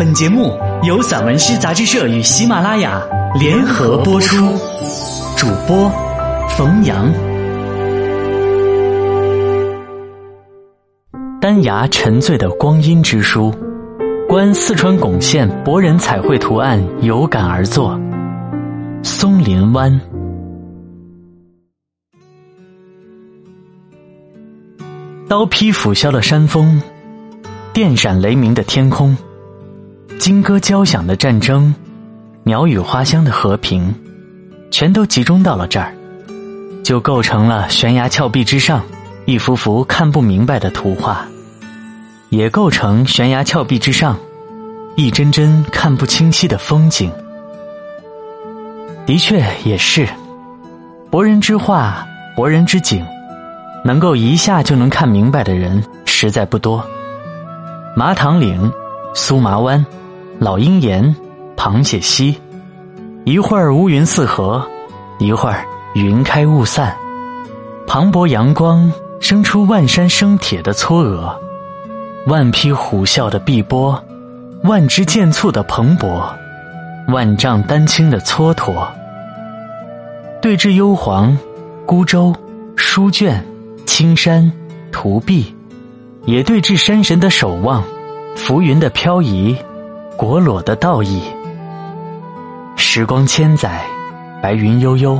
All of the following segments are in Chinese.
本节目由散文诗杂志社与喜马拉雅联合播出，主播冯阳。丹崖沉醉的光阴之书，观四川珙县博人彩绘图案有感而作。松林湾，刀劈斧削的山峰，电闪雷鸣的天空，金戈交响的战争，鸟语花香的和平，全都集中到了这儿，就构成了悬崖峭壁之上一幅幅看不明白的图画，也构成悬崖峭壁之上一帧帧看不清晰的风景。的确也是，博人之画，博人之景，能够一下就能看明白的人实在不多。麻塘岭、苏麻湾、老鹰岩、螃蟹溪，一会儿乌云四合，一会儿云开雾散，磅礴阳光生出万山生铁的嵯峨，万匹虎啸的碧波，万只剑簇的蓬勃，万丈丹青的蹉跎。对峙幽篁、孤舟、书卷、青山、图壁，也对峙山神的守望、浮云的漂移、果裸的倒影。时光千载，白云悠悠。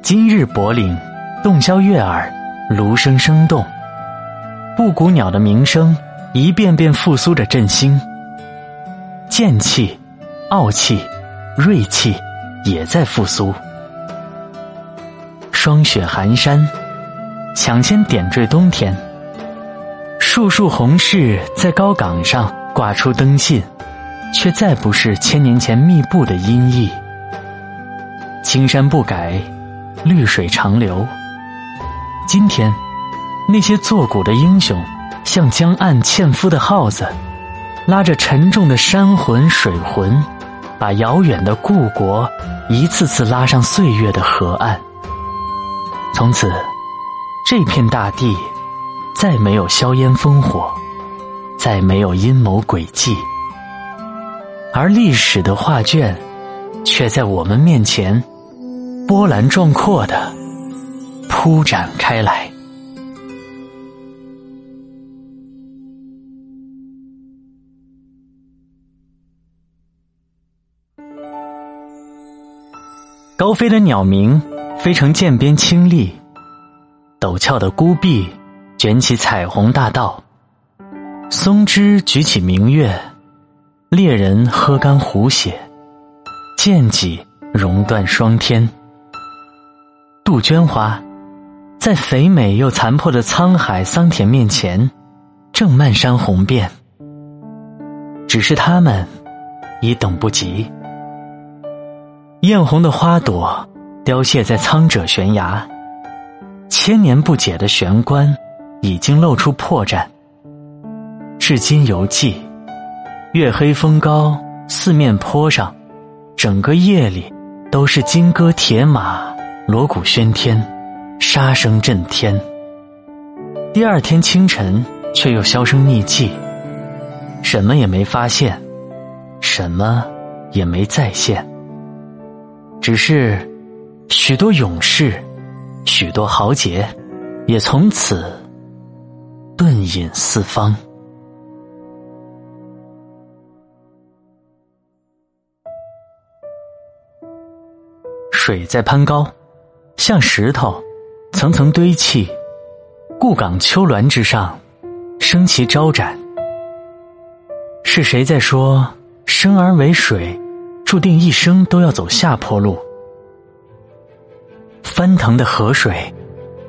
今日柏岭，洞箫悦耳，芦声声动。布谷鸟的鸣声，一遍遍复苏着振兴。剑气、傲气、锐气，也在复苏。霜雪寒山，抢先点缀冬天。树树红柿在高岗上挂出灯信，却再不是千年前密布的阴翳。青山不改，绿水长流。今天，那些作古的英雄，像江岸纤夫的号子，拉着沉重的山魂水魂，把遥远的故国一次次拉上岁月的河岸。从此，这片大地再没有硝烟烽火，再没有阴谋诡计，而历史的画卷却在我们面前波澜壮阔的铺展开来。高飞的鸟鸣。飞成涧边青栗，陡峭的孤壁卷起彩虹大道，松枝举起明月，猎人喝干虎血，剑戟熔断霜天。杜鹃花在肥美又残破的沧海桑田面前，正漫山红遍。只是它们已等不及，艳红的花朵。凋谢在苍者悬崖，千年不解的玄关已经露出破绽。至今犹记，月黑风高，四面坡上，整个夜里都是金戈铁马，锣鼓喧天，杀声震天。第二天清晨，却又销声匿迹，什么也没发现，什么也没再现，只是。许多勇士，许多豪杰，也从此遁隐四方。水在攀高，像石头，层层堆砌。故港丘峦之上，升旗招展。是谁在说，生而为水，注定一生都要走下坡路？翻腾的河水，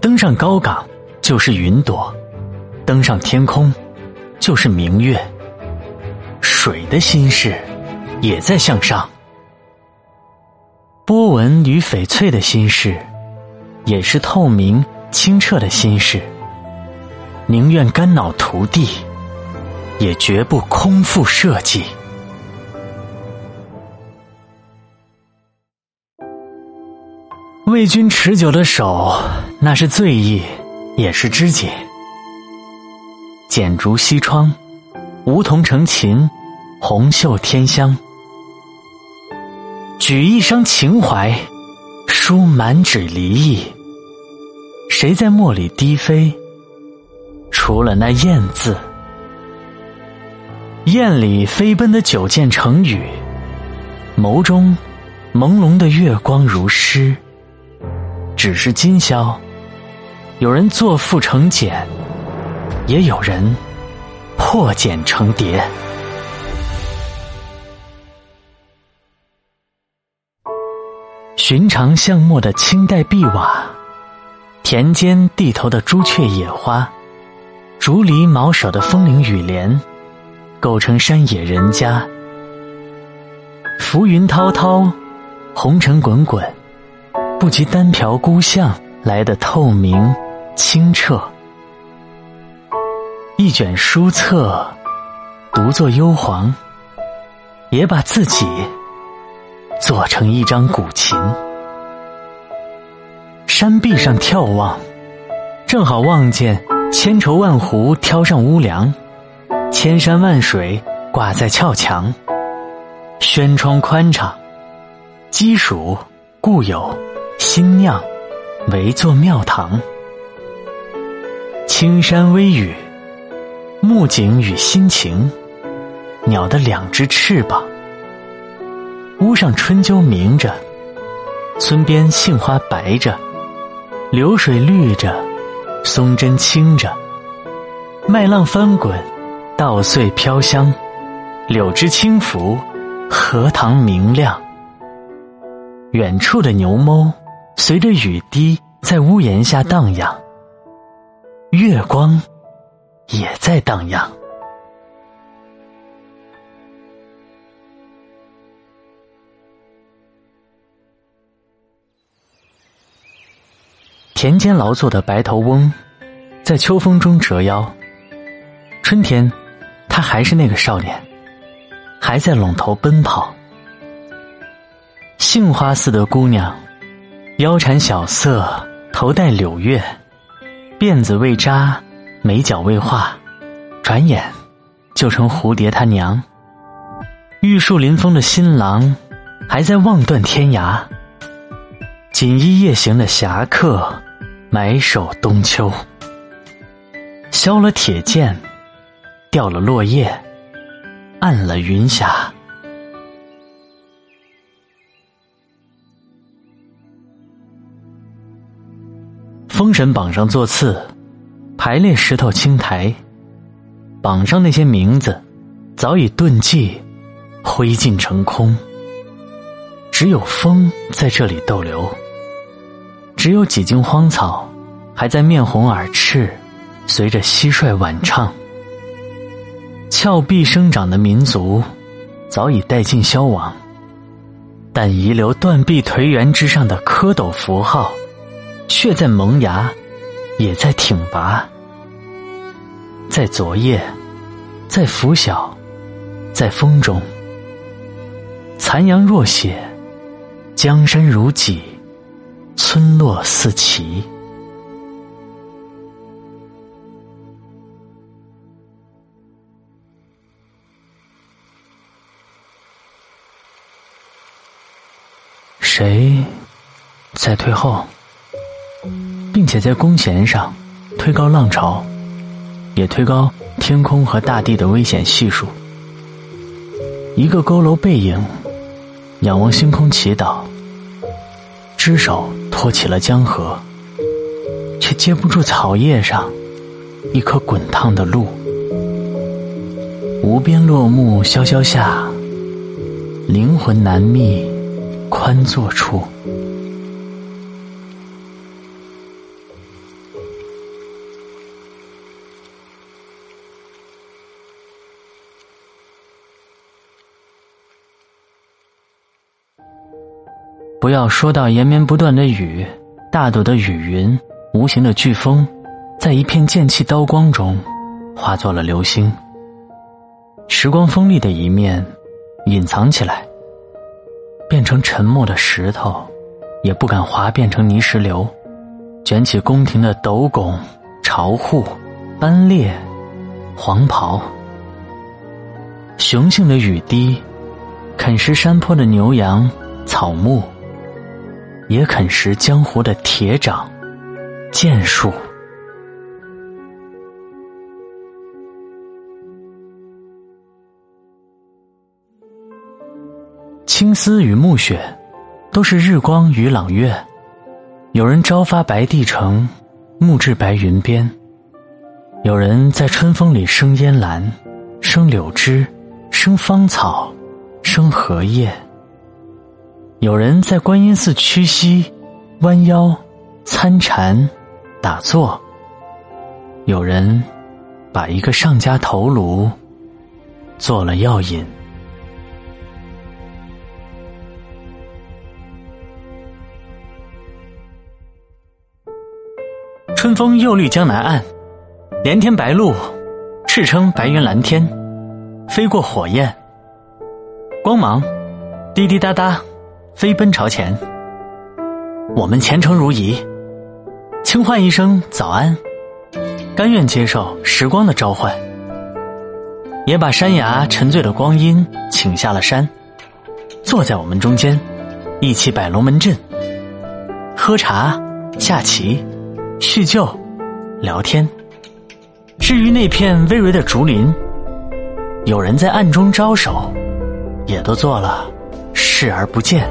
登上高岗就是云朵，登上天空就是明月。水的心事也在向上，波纹与翡翠的心事，也是透明清澈的心事。宁愿肝脑涂地，也绝不空腹设计。为君持久的手，那是醉意，也是知己。剪烛西窗，梧桐成琴，红袖添香。举一生情怀，书满纸离意。谁在墨里低飞？除了那雁字，雁里飞奔的九件成语，眸中朦胧的月光如诗。只是今宵，有人作赋成简，也有人破茧成蝶。寻常巷陌的清代碧瓦，田间地头的朱雀野花，竹篱茅舍的风铃雨帘，构成山野人家。浮云滔滔，红尘滚滚，不及单瓢孤巷来的透明清澈。一卷书册，独坐幽篁，也把自己。做成一张古琴，山壁上眺望，正好望见千愁万湖挑上屋梁，千山万水挂在峭墙，轩窗宽敞，鸡黍故友新酿，围坐庙堂，青山微雨，木槿与心情，鸟的两只翅膀。屋上春鸠鸣着，村边杏花白着，流水绿着，松针青着，麦浪翻滚，稻穗飘香，柳枝轻拂，荷塘明亮。远处的牛哞随着雨滴在屋檐下荡漾，月光也在荡漾。田间劳作的白头翁，在秋风中折腰。春天，他还是那个少年，还在垄头奔跑。杏花似的姑娘，腰缠小色，头戴柳月，辫子未扎，眉角未画，转眼就成蝴蝶他娘。玉树临风的新郎，还在望断天涯。锦衣夜行的侠客。埋首冬秋，削了铁剑，掉了落叶，暗了云霞。封神榜上座次，排列石头青苔，榜上那些名字早已遁迹，灰烬成空。只有风在这里逗留。只有几茎荒草，还在面红耳赤，随着蟋蟀晚唱。峭壁生长的民族，早已殆尽消亡，但遗留断壁颓垣之上的蝌蚪符号，却在萌芽，也在挺拔。在昨夜，在拂晓，在风中，残阳若血，江山如鲫。村落四起，谁在退后，并且在弓弦上推高浪潮，也推高天空和大地的危险系数？一个佝偻背影，仰望星空祈祷，只手。托起了江河，却接不住草叶上一颗滚烫的露。无边落木萧萧下，灵魂难觅宽坐处。不要说到延绵不断的雨，大朵的雨云，无形的飓风，在一片剑气刀光中，化作了流星。时光锋利的一面，隐藏起来，变成沉默的石头，也不敢滑变成泥石流，卷起宫廷的斗拱、朝户、班列、黄袍。雄性的雨滴，啃食山坡的牛羊、草木，也啃食江湖的铁掌、剑术。青丝与暮雪，都是日光与朗月。有人朝发白帝城，暮至白云边；有人在春风里生烟兰，生柳枝，生芳草，生荷叶；有人在观音寺屈膝，弯腰，参禅，打坐；有人把一个上家头颅做了药引。春风又绿江南岸，连天白鹭，赤称白云蓝天，飞过火焰，光芒滴滴答答，飞奔朝前。我们前程如仪，轻唤一声早安，甘愿接受时光的召唤，也把山崖沉醉的光阴请下了山，坐在我们中间，一起摆龙门阵，喝茶，下棋。叙旧，聊天。至于那片葳蕤的竹林，有人在暗中招手，也都做了视而不见。